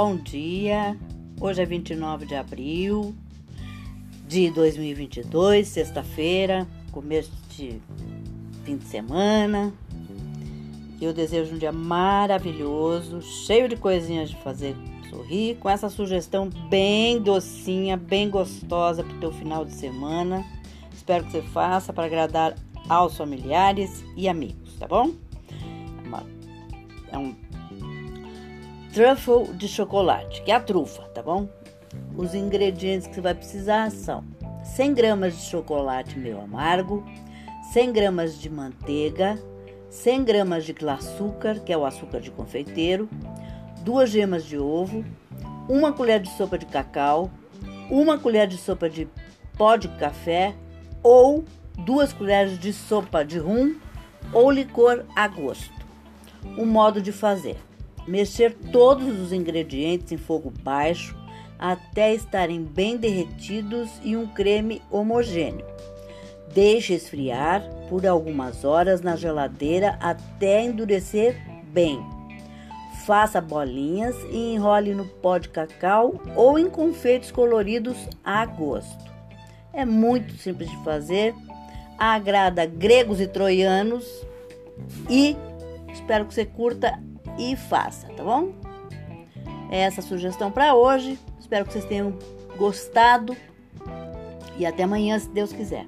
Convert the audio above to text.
bom dia. Hoje é 29 de abril de 2022, sexta-feira, começo de fim de semana. Eu desejo um dia maravilhoso, cheio de coisinhas de fazer sorrir, com essa sugestão bem docinha, bem gostosa para o teu final de semana. Espero que você faça para agradar aos familiares e amigos, tá bom? É um truffle de chocolate, que é a trufa, tá bom? Os ingredientes que você vai precisar são 100 gramas de chocolate meio amargo, 100 gramas de manteiga, 100 gramas de açúcar, que é o açúcar de confeiteiro, duas gemas de ovo, uma colher de sopa de cacau, uma colher de sopa de pó de café ou duas colheres de sopa de rum ou licor a gosto. O modo de fazer: mexer todos os ingredientes em fogo baixo até estarem bem derretidos e um creme homogêneo. Deixe esfriar por algumas horas na geladeira até endurecer bem. Faça bolinhas e enrole no pó de cacau ou em confeitos coloridos a gosto. É muito simples de fazer, agrada gregos e troianos e espero que você curta e faça, tá bom? É essa sugestão para hoje. Espero que vocês tenham gostado e até amanhã, se Deus quiser.